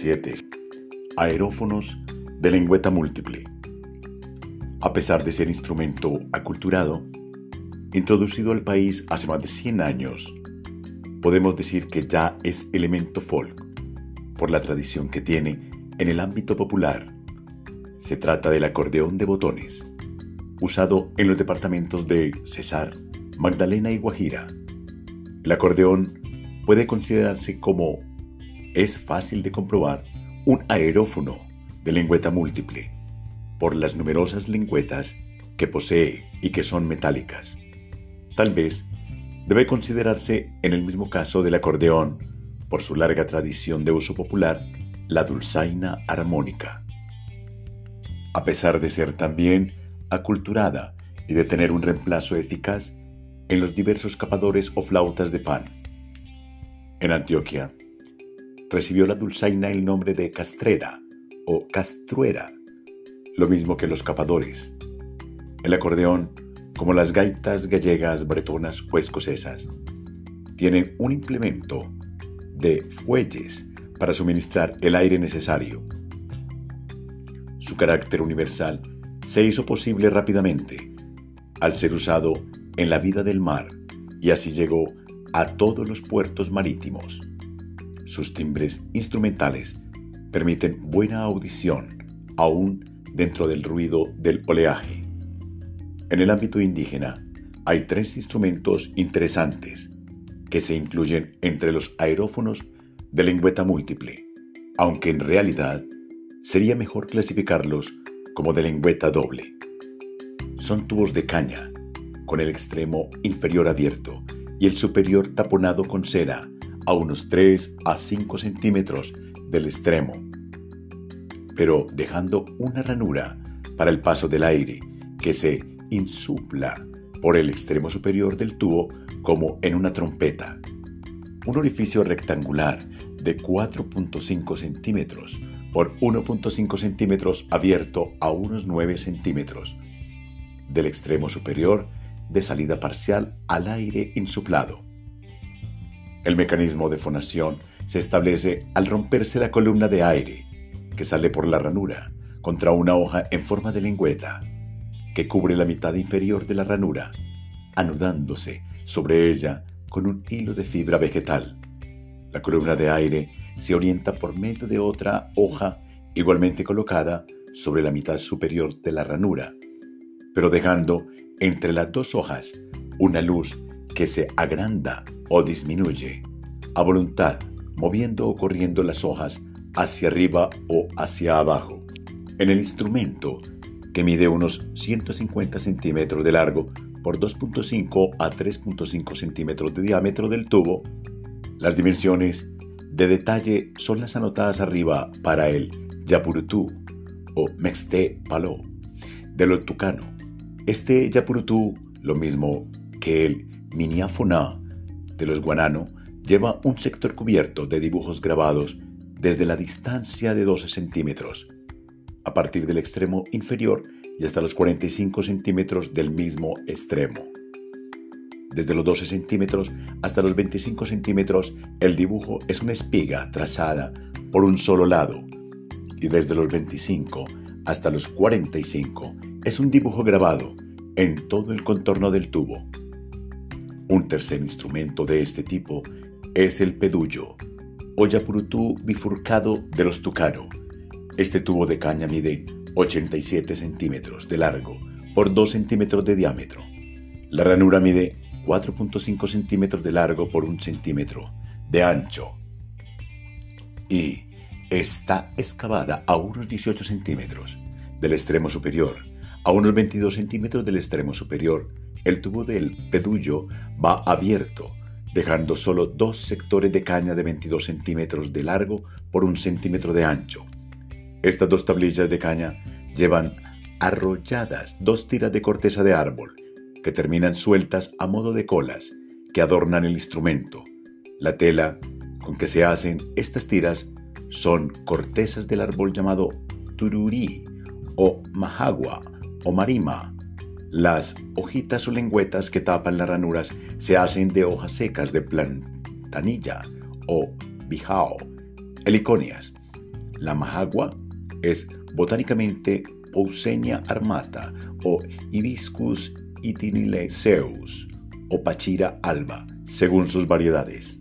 7. Aerófonos de lengüeta múltiple. A pesar de ser instrumento aculturado, introducido al país hace más de 100 años, podemos decir que ya es elemento folk por la tradición que tiene en el ámbito popular. Se trata del acordeón de botones, usado en los departamentos de Cesar, Magdalena y Guajira. El acordeón puede considerarse como, es fácil de comprobar, un aerófono de lengüeta múltiple, por las numerosas lengüetas que posee y que son metálicas. Tal vez debe considerarse, en el mismo caso del acordeón, por su larga tradición de uso popular, la dulzaina armónica. A pesar de ser también aculturada y de tener un reemplazo eficaz en los diversos capadores o flautas de pan. En Antioquia, recibió la dulzaina el nombre de castrera o castruera, lo mismo que los capadores. El acordeón, como las gaitas gallegas, bretonas o escocesas, tienen un implemento de fuelles para suministrar el aire necesario. Su carácter universal se hizo posible rápidamente al ser usado en la vida del mar y así llegó a todos los puertos marítimos. Sus timbres instrumentales permiten buena audición aún dentro del ruido del oleaje. En el ámbito indígena hay tres instrumentos interesantes que se incluyen entre los aerófonos de lengüeta múltiple, aunque en realidad sería mejor clasificarlos como de lengüeta doble. Son tubos de caña, con el extremo inferior abierto y el superior taponado con cera a unos 3 a 5 centímetros del extremo, pero dejando una ranura para el paso del aire que se insupla por el extremo superior del tubo como en una trompeta. Un orificio rectangular de 4.5 centímetros por 1.5 centímetros abierto a unos 9 centímetros. Del extremo superior de salida parcial al aire insuplado. El mecanismo de fonación se establece al romperse la columna de aire que sale por la ranura contra una hoja en forma de lengüeta que cubre la mitad inferior de la ranura, anudándose sobre ella con un hilo de fibra vegetal. La columna de aire se orienta por medio de otra hoja igualmente colocada sobre la mitad superior de la ranura, pero dejando entre las dos hojas una luz que se agranda o disminuye a voluntad, moviendo o corriendo las hojas hacia arriba o hacia abajo. En el instrumento que mide unos 150 centímetros de largo por 2.5 a 3.5 centímetros de diámetro del tubo. Las dimensiones de detalle son las anotadas arriba para el Yapurutú o Mexte Palo de lo tucano. Este Yapurutú, lo mismo que el Miniafoná de los guanano, lleva un sector cubierto de dibujos grabados desde la distancia de 12 centímetros a partir del extremo inferior y hasta los 45 centímetros del mismo extremo. Desde los 12 centímetros hasta los 25 centímetros, el dibujo es una espiga trazada por un solo lado, y desde los 25 hasta los 45 es un dibujo grabado en todo el contorno del tubo. Un tercer instrumento de este tipo es el pedullo, o bifurcado de los tucano, este tubo de caña mide 87 centímetros de largo por 2 centímetros de diámetro. La ranura mide 4.5 centímetros de largo por 1 centímetro de ancho y está excavada a unos 18 centímetros del extremo superior. A unos 22 centímetros del extremo superior, el tubo del pedullo va abierto, dejando solo dos sectores de caña de 22 centímetros de largo por un centímetro de ancho. Estas dos tablillas de caña llevan arrolladas dos tiras de corteza de árbol que terminan sueltas a modo de colas que adornan el instrumento. La tela con que se hacen estas tiras son cortezas del árbol llamado tururí o majagua o marima. Las hojitas o lengüetas que tapan las ranuras se hacen de hojas secas de plantanilla o bijao, heliconias. La majagua es botánicamente Pousenia armata o Hibiscus itiniceuus o Pachira alba, según sus variedades.